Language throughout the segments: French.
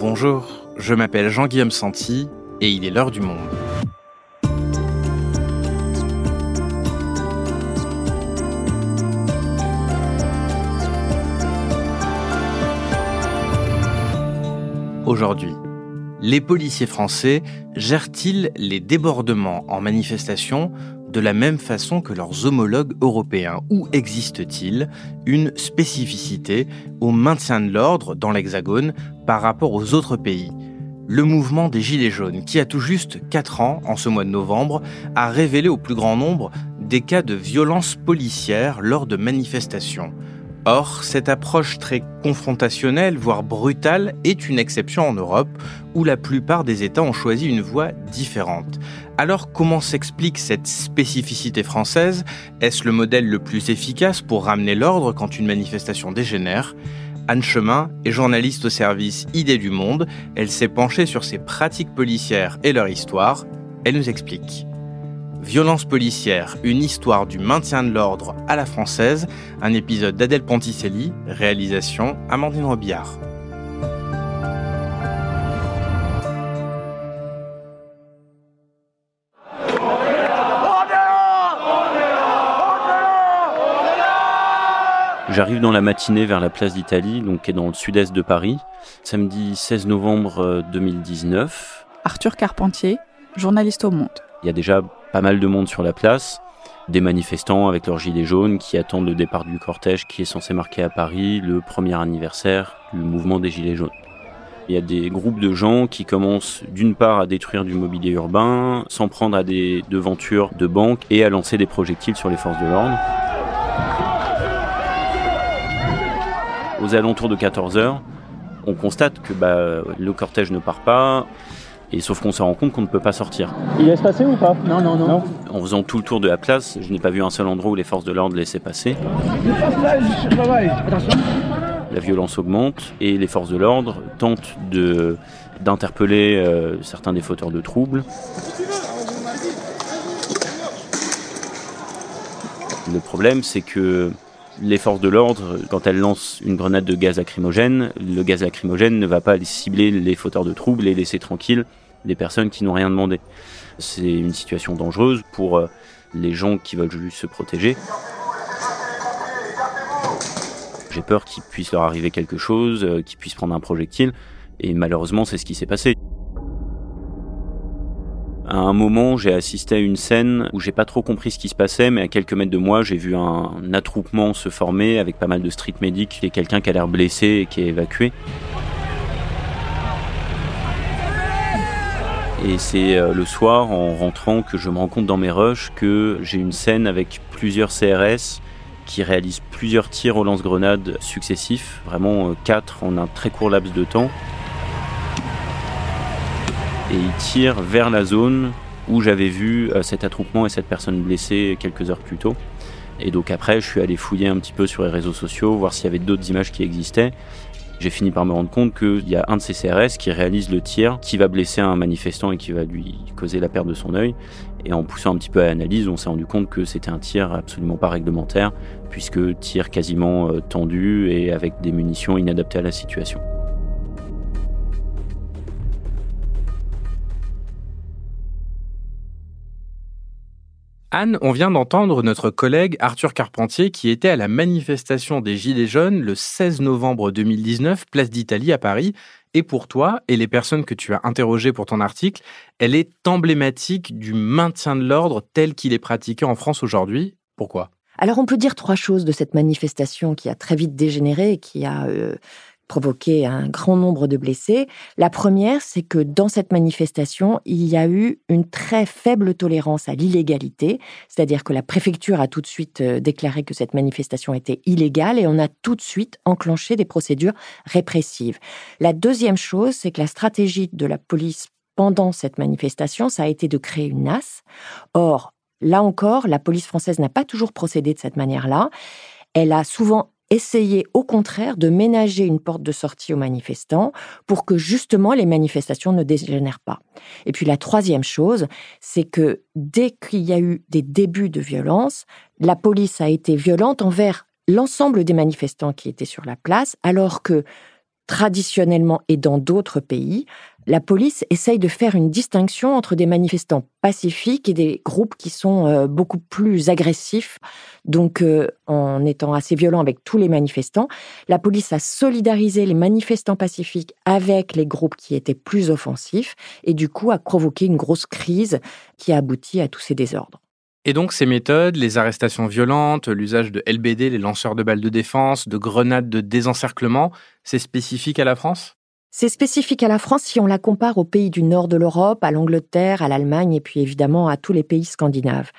Bonjour, je m'appelle Jean-Guillaume Santi et il est l'heure du monde. Aujourd'hui, les policiers français gèrent-ils les débordements en manifestation de la même façon que leurs homologues européens Ou existe-t-il une spécificité au maintien de l'ordre dans l'Hexagone par rapport aux autres pays? Le mouvement des Gilets jaunes, qui a tout juste 4 ans, en ce mois de novembre, a révélé au plus grand nombre des cas de violences policières lors de manifestations. Or, cette approche très confrontationnelle, voire brutale, est une exception en Europe, où la plupart des États ont choisi une voie différente. Alors comment s'explique cette spécificité française? Est-ce le modèle le plus efficace pour ramener l'ordre quand une manifestation dégénère? Anne Chemin est journaliste au service Idées du Monde. Elle s'est penchée sur ces pratiques policières et leur histoire. Elle nous explique. Violence policière, une histoire du maintien de l'ordre à la française, un épisode d'Adèle Ponticelli, réalisation Amandine Robillard. J'arrive dans la matinée vers la place d'Italie, donc qui est dans le sud-est de Paris, samedi 16 novembre 2019. Euh, Arthur Carpentier, journaliste au Monde. Il y a déjà pas mal de monde sur la place, des manifestants avec leurs gilets jaunes qui attendent le départ du cortège qui est censé marquer à Paris le premier anniversaire du mouvement des gilets jaunes. Il y a des groupes de gens qui commencent d'une part à détruire du mobilier urbain, s'en prendre à des devantures de banques et à lancer des projectiles sur les forces de l'ordre. Aux alentours de 14h, on constate que bah, le cortège ne part pas, et sauf qu'on se rend compte qu'on ne peut pas sortir. Il laisse passer ou pas non, non, non, En faisant tout le tour de la place, je n'ai pas vu un seul endroit où les forces de l'ordre laissaient passer. La violence augmente et les forces de l'ordre tentent de, d'interpeller euh, certains des fauteurs de troubles. Le problème, c'est que les forces de l'ordre, quand elles lancent une grenade de gaz lacrymogène, le gaz lacrymogène ne va pas cibler les fauteurs de troubles et laisser tranquilles les personnes qui n'ont rien demandé. C'est une situation dangereuse pour euh, les gens qui veulent juste se protéger. J'ai peur qu'il puisse leur arriver quelque chose, euh, qu'ils puissent prendre un projectile, et malheureusement c'est ce qui s'est passé. À un moment, j'ai assisté à une scène où j'ai pas trop compris ce qui se passait, mais à quelques mètres de moi, j'ai vu un attroupement se former avec pas mal de street medics et quelqu'un qui a l'air blessé et qui est évacué. Et c'est euh, le soir, en rentrant, que je me rends compte dans mes rushs que j'ai une scène avec plusieurs CRS qui réalisent plusieurs tirs au lance-grenades successifs, vraiment euh, quatre en un très court laps de temps et il tire vers la zone où j'avais vu euh, cet attroupement et cette personne blessée quelques heures plus tôt. Et donc après, je suis allé fouiller un petit peu sur les réseaux sociaux, voir s'il y avait d'autres images qui existaient. J'ai fini par me rendre compte qu'il y a un de ces CRS qui réalise le tir, qui va blesser un manifestant et qui va lui causer la perte de son œil. Et en poussant un petit peu à l'analyse, on s'est rendu compte que c'était un tir absolument pas réglementaire, puisque tir quasiment euh, tendu et avec des munitions inadaptées à la situation. Anne, on vient d'entendre notre collègue Arthur Carpentier qui était à la manifestation des Gilets jaunes le 16 novembre 2019, place d'Italie à Paris. Et pour toi et les personnes que tu as interrogées pour ton article, elle est emblématique du maintien de l'ordre tel qu'il est pratiqué en France aujourd'hui. Pourquoi? Alors on peut dire trois choses de cette manifestation qui a très vite dégénéré et qui a euh, provoqué un grand nombre de blessés. La première, c'est que dans cette manifestation, il y a eu une très faible tolérance à l'illégalité, c'est-à-dire que la préfecture a tout de suite euh, déclaré que cette manifestation était illégale et on a tout de suite enclenché des procédures répressives. La deuxième chose, c'est que la stratégie de la police pendant cette manifestation, ça a été de créer une nasse. Or, là encore, la police française n'a pas toujours procédé de cette manière-là. Elle a souvent essayer au contraire de ménager une porte de sortie aux manifestants pour que justement les manifestations ne dégénèrent pas. Et puis la troisième chose, c'est que dès qu'il y a eu des débuts de violence, la police a été violente envers l'ensemble des manifestants qui étaient sur la place, alors que traditionnellement et dans d'autres pays, la police essaye de faire une distinction entre des manifestants pacifiques et des groupes qui sont euh, beaucoup plus agressifs. Donc, euh, en étant assez violent avec tous les manifestants, la police a solidarisé les manifestants pacifiques avec les groupes qui étaient plus offensifs et du coup a provoqué une grosse crise qui a abouti à tous ces désordres. Et donc ces méthodes, les arrestations violentes, l'usage de LBD, les lanceurs de balles de défense, de grenades de désencerclement, c'est spécifique à la France? C'est spécifique à la France si on la compare aux pays du nord de l'Europe, à l'Angleterre, à l'Allemagne et puis évidemment à tous les pays scandinaves.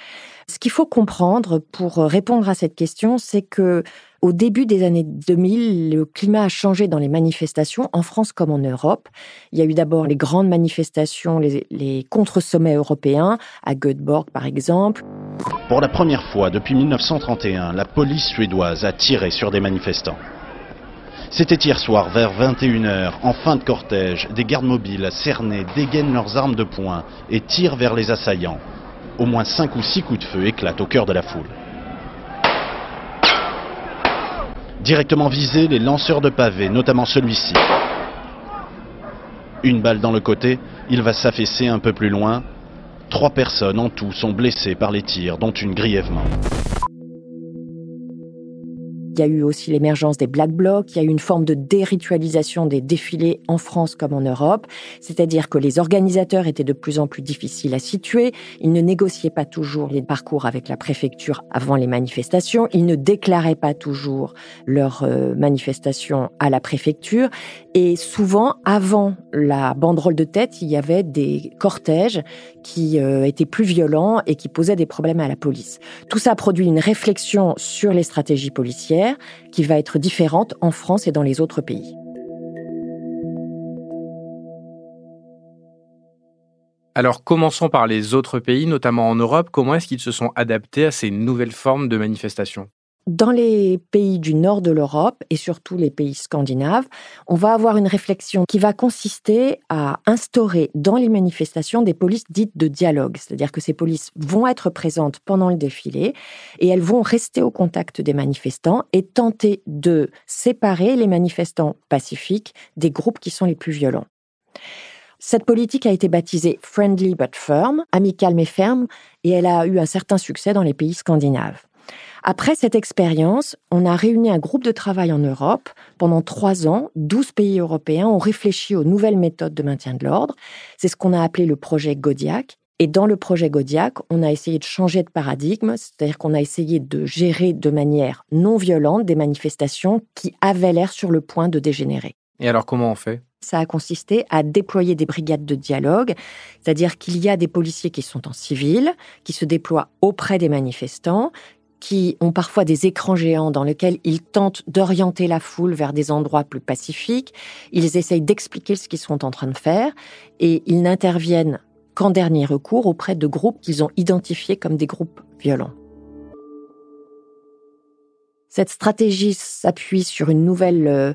Ce qu'il faut comprendre pour répondre à cette question, c'est que au début des années 2000, le climat a changé dans les manifestations, en France comme en Europe. Il y a eu d'abord les grandes manifestations, les, les contre-sommets européens, à Göteborg par exemple. Pour la première fois depuis 1931, la police suédoise a tiré sur des manifestants. C'était hier soir vers 21h, en fin de cortège, des gardes mobiles cernés dégainent leurs armes de poing et tirent vers les assaillants. Au moins 5 ou 6 coups de feu éclatent au cœur de la foule. Directement visés, les lanceurs de pavés, notamment celui-ci. Une balle dans le côté, il va s'affaisser un peu plus loin. Trois personnes en tout sont blessées par les tirs, dont une grièvement. Il y a eu aussi l'émergence des Black Blocs, il y a eu une forme de déritualisation des défilés en France comme en Europe, c'est-à-dire que les organisateurs étaient de plus en plus difficiles à situer, ils ne négociaient pas toujours les parcours avec la préfecture avant les manifestations, ils ne déclaraient pas toujours leurs euh, manifestations à la préfecture, et souvent, avant la banderole de tête, il y avait des cortèges qui euh, étaient plus violents et qui posaient des problèmes à la police. Tout ça produit une réflexion sur les stratégies policières, qui va être différente en France et dans les autres pays. Alors commençons par les autres pays, notamment en Europe. Comment est-ce qu'ils se sont adaptés à ces nouvelles formes de manifestations? Dans les pays du nord de l'Europe et surtout les pays scandinaves, on va avoir une réflexion qui va consister à instaurer dans les manifestations des polices dites de dialogue, c'est-à-dire que ces polices vont être présentes pendant le défilé et elles vont rester au contact des manifestants et tenter de séparer les manifestants pacifiques des groupes qui sont les plus violents. Cette politique a été baptisée Friendly but Firm, amicale mais ferme, et elle a eu un certain succès dans les pays scandinaves. Après cette expérience, on a réuni un groupe de travail en Europe. Pendant trois ans, 12 pays européens ont réfléchi aux nouvelles méthodes de maintien de l'ordre. C'est ce qu'on a appelé le projet Godiac. Et dans le projet Godiac, on a essayé de changer de paradigme, c'est-à-dire qu'on a essayé de gérer de manière non violente des manifestations qui avaient l'air sur le point de dégénérer. Et alors comment on fait? Ça a consisté à déployer des brigades de dialogue, c'est-à-dire qu'il y a des policiers qui sont en civil, qui se déploient auprès des manifestants, qui ont parfois des écrans géants dans lesquels ils tentent d'orienter la foule vers des endroits plus pacifiques. Ils essayent d'expliquer ce qu'ils sont en train de faire et ils n'interviennent qu'en dernier recours auprès de groupes qu'ils ont identifiés comme des groupes violents. Cette stratégie s'appuie sur une nouvelle euh,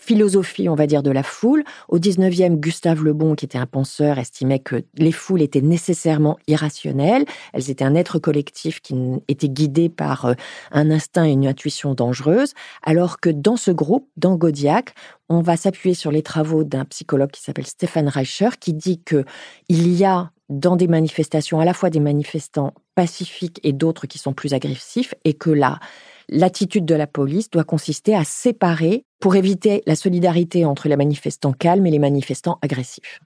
philosophie, on va dire, de la foule. Au 19e, Gustave Le Bon, qui était un penseur, estimait que les foules étaient nécessairement irrationnelles. Elles étaient un être collectif qui était guidé par euh, un instinct et une intuition dangereuse. Alors que dans ce groupe, dans Godiac, on va s'appuyer sur les travaux d'un psychologue qui s'appelle Stéphane Reicher, qui dit que il y a dans des manifestations à la fois des manifestants pacifiques et d'autres qui sont plus agressifs, et que là, l'attitude de la police doit consister à séparer pour éviter la solidarité entre les manifestants calmes et les manifestants agressifs.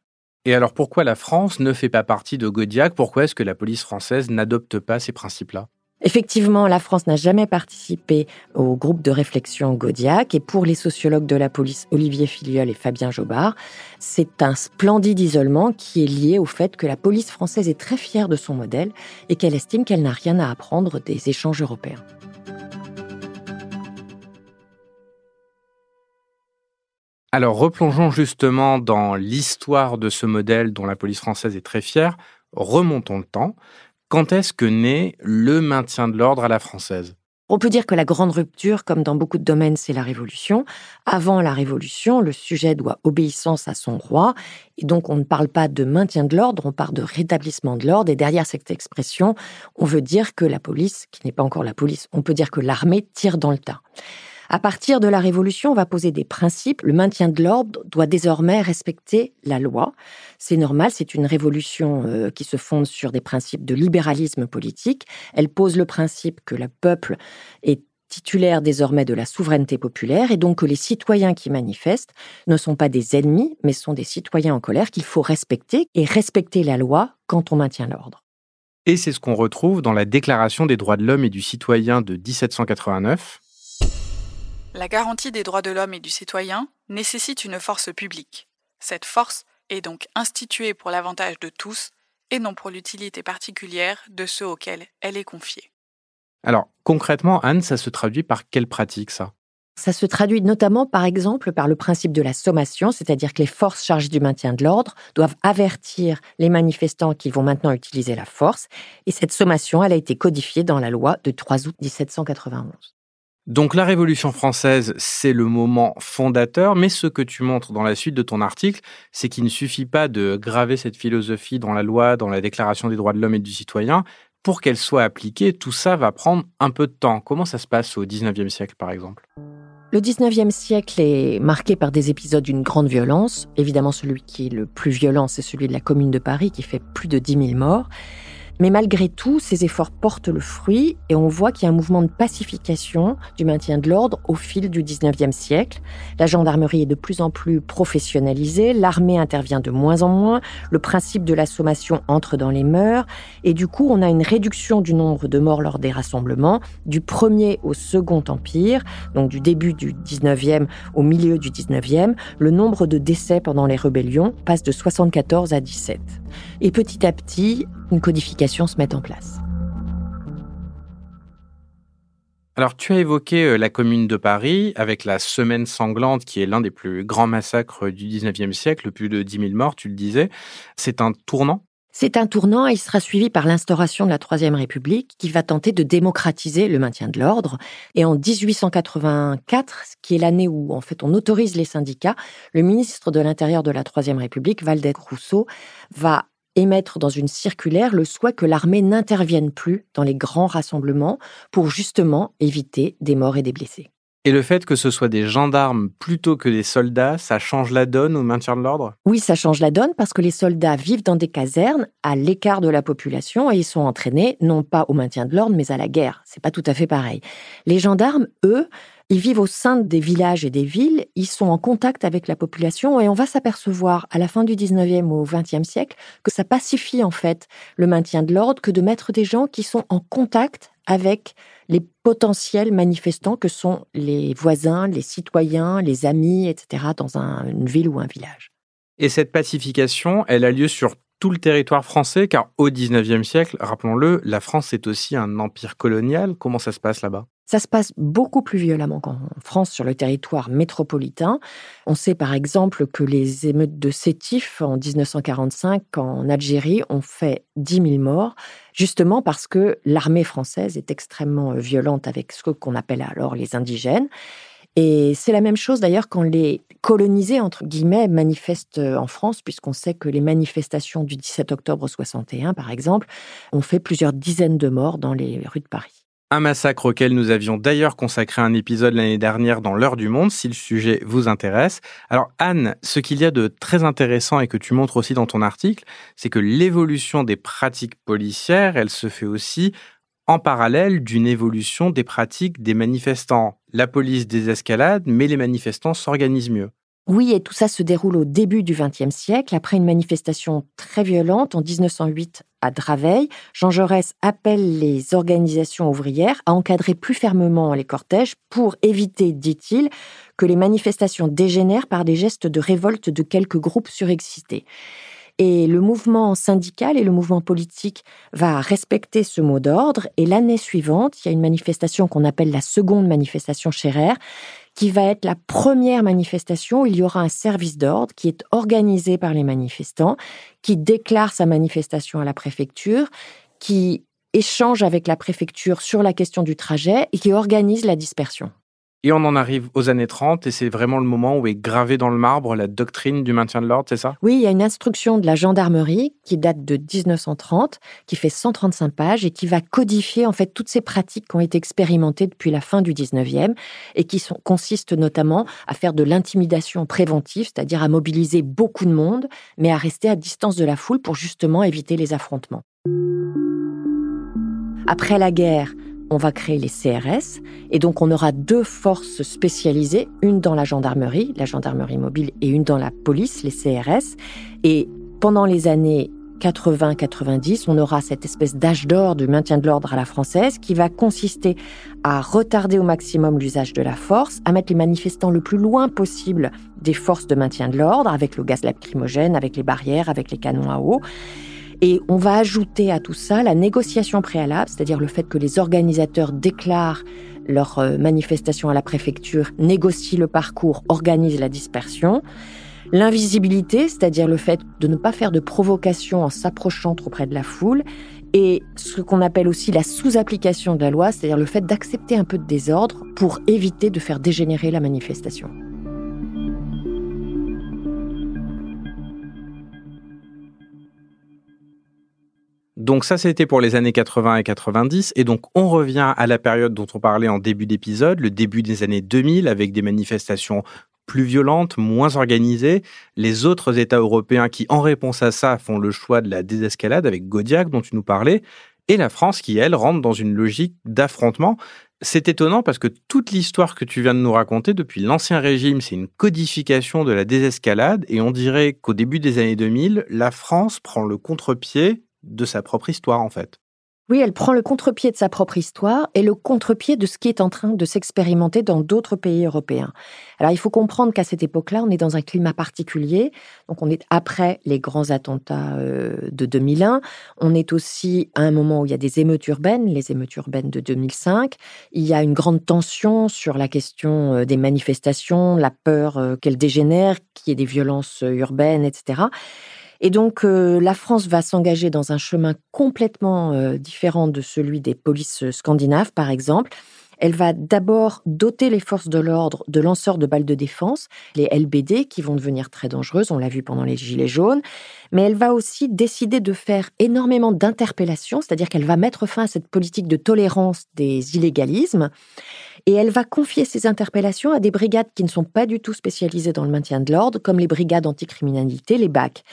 Et alors pourquoi la France ne fait pas partie de Godiac? Pourquoi est-ce que la police française n'adopte pas ces principes-là? Effectivement, la France n'a jamais participé au groupe de réflexion Godiac et pour les sociologues de la police Olivier Filiol et Fabien Jobard, c'est un splendide isolement qui est lié au fait que la police française est très fière de son modèle et qu'elle estime qu'elle n'a rien à apprendre des échanges européens. Alors replongeons justement dans l'histoire de ce modèle dont la police française est très fière. Remontons le temps. Quand est-ce que naît le maintien de l'ordre à la française? On peut dire que la grande rupture, comme dans beaucoup de domaines, c'est la Révolution. Avant la Révolution, le sujet doit obéissance à son roi, et donc on ne parle pas de maintien de l'ordre, on parle de rétablissement de l'ordre, et derrière cette expression, on veut dire que la police, qui n'est pas encore la police, on peut dire que l'armée tire dans le tas. À partir de la Révolution, on va poser des principes. Le maintien de l'ordre doit désormais respecter la loi. C'est normal, c'est une révolution euh, qui se fonde sur des principes de libéralisme politique. Elle pose le principe que le peuple est titulaire désormais de la souveraineté populaire et donc que les citoyens qui manifestent ne sont pas des ennemis, mais sont des citoyens en colère qu'il faut respecter et respecter la loi quand on maintient l'ordre. Et c'est ce qu'on retrouve dans la Déclaration des droits de l'homme et du citoyen de 1789. La garantie des droits de l'homme et du citoyen nécessite une force publique. Cette force est donc instituée pour l'avantage de tous et non pour l'utilité particulière de ceux auxquels elle est confiée. Alors, concrètement, Anne, ça se traduit par quelle pratique, ça? Ça se traduit notamment, par exemple, par le principe de la sommation, c'est-à-dire que les forces chargées du maintien de l'ordre doivent avertir les manifestants qu'ils vont maintenant utiliser la force. Et cette sommation, elle a été codifiée dans la loi de 3 août 1791. Donc la Révolution française, c'est le moment fondateur, mais ce que tu montres dans la suite de ton article, c'est qu'il ne suffit pas de graver cette philosophie dans la loi, dans la Déclaration des droits de l'homme et du citoyen, pour qu'elle soit appliquée, tout ça va prendre un peu de temps. Comment ça se passe au 19e siècle, par exemple? Le 19e siècle est marqué par des épisodes d'une grande violence. Évidemment, celui qui est le plus violent, c'est celui de la Commune de Paris, qui fait plus de 10 000 morts. Mais malgré tout, ces efforts portent le fruit et on voit qu'il y a un mouvement de pacification du maintien de l'ordre au fil du 19e siècle. La gendarmerie est de plus en plus professionnalisée, l'armée intervient de moins en moins, le principe de la sommation entre dans les mœurs et du coup, on a une réduction du nombre de morts lors des rassemblements du premier au second empire, donc du début du 19e au milieu du 19e, le nombre de décès pendant les rébellions passe de 74 à 17. Et petit à petit, une codification se met en place. Alors, tu as évoqué euh, la commune de Paris avec la Semaine sanglante, qui est l'un des plus grands massacres du 19e siècle, plus de 10 000 morts, tu le disais. C'est un tournant? C'est un tournant et il sera suivi par l'instauration de la Troisième République qui va tenter de démocratiser le maintien de l'ordre. Et en 1884, qui est l'année où en fait on autorise les syndicats, le ministre de l'Intérieur de la Troisième République, Valdez Rousseau, va émettre dans une circulaire le souhait que l'armée n'intervienne plus dans les grands rassemblements pour justement éviter des morts et des blessés. Et le fait que ce soit des gendarmes plutôt que des soldats, ça change la donne au maintien de l'ordre? Oui, ça change la donne parce que les soldats vivent dans des casernes à l'écart de la population et ils sont entraînés non pas au maintien de l'ordre mais à la guerre. C'est pas tout à fait pareil. Les gendarmes, eux, ils vivent au sein des villages et des villes, ils sont en contact avec la population et on va s'apercevoir à la fin du 19e au 20e siècle que ça pacifie en fait le maintien de l'ordre que de mettre des gens qui sont en contact avec les potentiels manifestants que sont les voisins, les citoyens, les amis, etc., dans une ville ou un village. Et cette pacification, elle a lieu sur tout le territoire français, car au 19e siècle, rappelons-le, la France est aussi un empire colonial. Comment ça se passe là-bas? Ça se passe beaucoup plus violemment qu'en France sur le territoire métropolitain. On sait par exemple que les émeutes de Sétif en 1945 en Algérie ont fait 10 000 morts, justement parce que l'armée française est extrêmement violente avec ce qu'on appelle alors les indigènes. Et c'est la même chose d'ailleurs quand les colonisés, entre guillemets, manifestent en France, puisqu'on sait que les manifestations du 17 octobre 61, par exemple, ont fait plusieurs dizaines de morts dans les rues de Paris. Un massacre auquel nous avions d'ailleurs consacré un épisode l'année dernière dans l'heure du monde, si le sujet vous intéresse. Alors Anne, ce qu'il y a de très intéressant et que tu montres aussi dans ton article, c'est que l'évolution des pratiques policières, elle se fait aussi en parallèle d'une évolution des pratiques des manifestants. La police désescalade, mais les manifestants s'organisent mieux. Oui, et tout ça se déroule au début du XXe siècle, après une manifestation très violente en 1908 à Draveil. Jean Jaurès appelle les organisations ouvrières à encadrer plus fermement les cortèges pour éviter, dit-il, que les manifestations dégénèrent par des gestes de révolte de quelques groupes surexcités. Et le mouvement syndical et le mouvement politique va respecter ce mot d'ordre. Et l'année suivante, il y a une manifestation qu'on appelle la seconde manifestation Scherer, qui va être la première manifestation il y aura un service d'ordre qui est organisé par les manifestants, qui déclare sa manifestation à la préfecture, qui échange avec la préfecture sur la question du trajet et qui organise la dispersion. Et on en arrive aux années 30 et c'est vraiment le moment où est gravée dans le marbre la doctrine du maintien de l'ordre, c'est ça? Oui, il y a une instruction de la gendarmerie qui date de 1930, qui fait 135 pages et qui va codifier en fait toutes ces pratiques qui ont été expérimentées depuis la fin du 19e et qui consistent notamment à faire de l'intimidation préventive, c'est-à-dire à mobiliser beaucoup de monde, mais à rester à distance de la foule pour justement éviter les affrontements. Après la guerre, on va créer les CRS et donc on aura deux forces spécialisées, une dans la gendarmerie, la gendarmerie mobile, et une dans la police, les CRS. Et pendant les années 80-90, on aura cette espèce d'âge d'or du maintien de l'ordre à la française qui va consister à retarder au maximum l'usage de la force, à mettre les manifestants le plus loin possible des forces de maintien de l'ordre, avec le gaz lacrymogène, avec les barrières, avec les canons à eau. Et on va ajouter à tout ça la négociation préalable, c'est-à-dire le fait que les organisateurs déclarent leur euh, manifestation à la préfecture, négocient le parcours, organisent la dispersion. L'invisibilité, c'est-à-dire le fait de ne pas faire de provocation en s'approchant trop près de la foule. Et ce qu'on appelle aussi la sous-application de la loi, c'est-à-dire le fait d'accepter un peu de désordre pour éviter de faire dégénérer la manifestation. Donc ça, c'était pour les années 80 et 90. Et donc, on revient à la période dont on parlait en début d'épisode, le début des années 2000, avec des manifestations plus violentes, moins organisées. Les autres États européens qui, en réponse à ça, font le choix de la désescalade avec Godiac, dont tu nous parlais, et la France qui, elle, rentre dans une logique d'affrontement. C'est étonnant parce que toute l'histoire que tu viens de nous raconter depuis l'Ancien Régime, c'est une codification de la désescalade, et on dirait qu'au début des années 2000, la France prend le contre-pied de sa propre histoire, en fait. Oui, elle prend le contre-pied de sa propre histoire et le contre-pied de ce qui est en train de s'expérimenter dans d'autres pays européens. Alors il faut comprendre qu'à cette époque-là, on est dans un climat particulier. Donc on est après les grands attentats euh, de 2001. On est aussi à un moment où il y a des émeutes urbaines, les émeutes urbaines de 2005. Il y a une grande tension sur la question euh, des manifestations, la peur euh, qu'elles dégénèrent, qu'il y ait des violences urbaines, etc. Et donc, euh, la France va s'engager dans un chemin complètement euh, différent de celui des polices scandinaves, par exemple. Elle va d'abord doter les forces de l'ordre de lanceurs de balles de défense, les LBD, qui vont devenir très dangereuses, on l'a vu pendant les Gilets jaunes, mais elle va aussi décider de faire énormément d'interpellations, c'est-à-dire qu'elle va mettre fin à cette politique de tolérance des illégalismes, et elle va confier ces interpellations à des brigades qui ne sont pas du tout spécialisées dans le maintien de l'ordre, comme les brigades anticriminalité, les BAC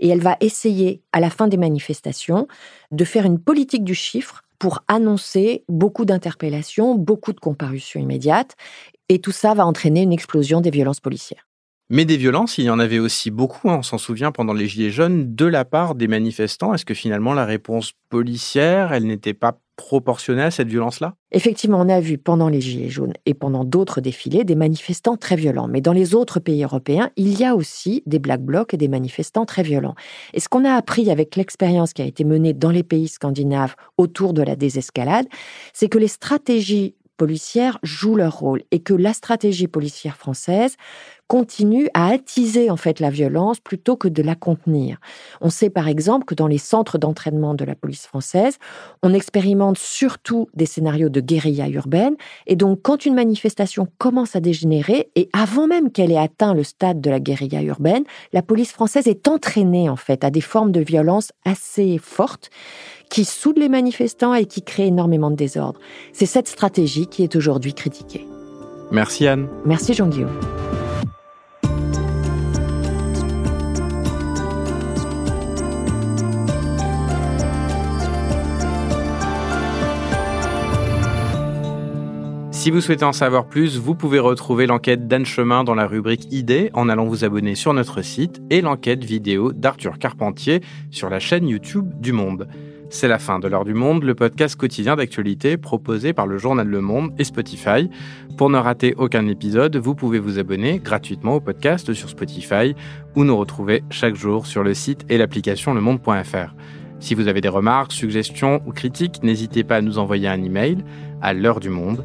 et elle va essayer, à la fin des manifestations, de faire une politique du chiffre pour annoncer beaucoup d'interpellations, beaucoup de comparutions immédiates, et tout ça va entraîner une explosion des violences policières. Mais des violences, il y en avait aussi beaucoup, hein, on s'en souvient pendant les Gilets jaunes, de la part des manifestants. Est-ce que finalement la réponse policière, elle n'était pas proportionnée à cette violence-là? Effectivement, on a vu pendant les Gilets jaunes et pendant d'autres défilés des manifestants très violents. Mais dans les autres pays européens, il y a aussi des black blocs et des manifestants très violents. Et ce qu'on a appris avec l'expérience qui a été menée dans les pays scandinaves autour de la désescalade, c'est que les stratégies policières jouent leur rôle et que la stratégie policière française continue à attiser en fait la violence plutôt que de la contenir. On sait par exemple que dans les centres d'entraînement de la police française, on expérimente surtout des scénarios de guérilla urbaine et donc quand une manifestation commence à dégénérer et avant même qu'elle ait atteint le stade de la guérilla urbaine, la police française est entraînée en fait à des formes de violence assez fortes qui soudent les manifestants et qui créent énormément de désordre. C'est cette stratégie qui est aujourd'hui critiquée. Merci Anne. Merci Jean-Guillaume. Si vous souhaitez en savoir plus, vous pouvez retrouver l'enquête d'Anne Chemin dans la rubrique Idées en allant vous abonner sur notre site et l'enquête vidéo d'Arthur Carpentier sur la chaîne YouTube du Monde. C'est la fin de l'heure du monde, le podcast quotidien d'actualité proposé par le journal Le Monde et Spotify. Pour ne rater aucun épisode, vous pouvez vous abonner gratuitement au podcast sur Spotify ou nous retrouver chaque jour sur le site et l'application lemonde.fr. Si vous avez des remarques, suggestions ou critiques, n'hésitez pas à nous envoyer un email à l'heure du monde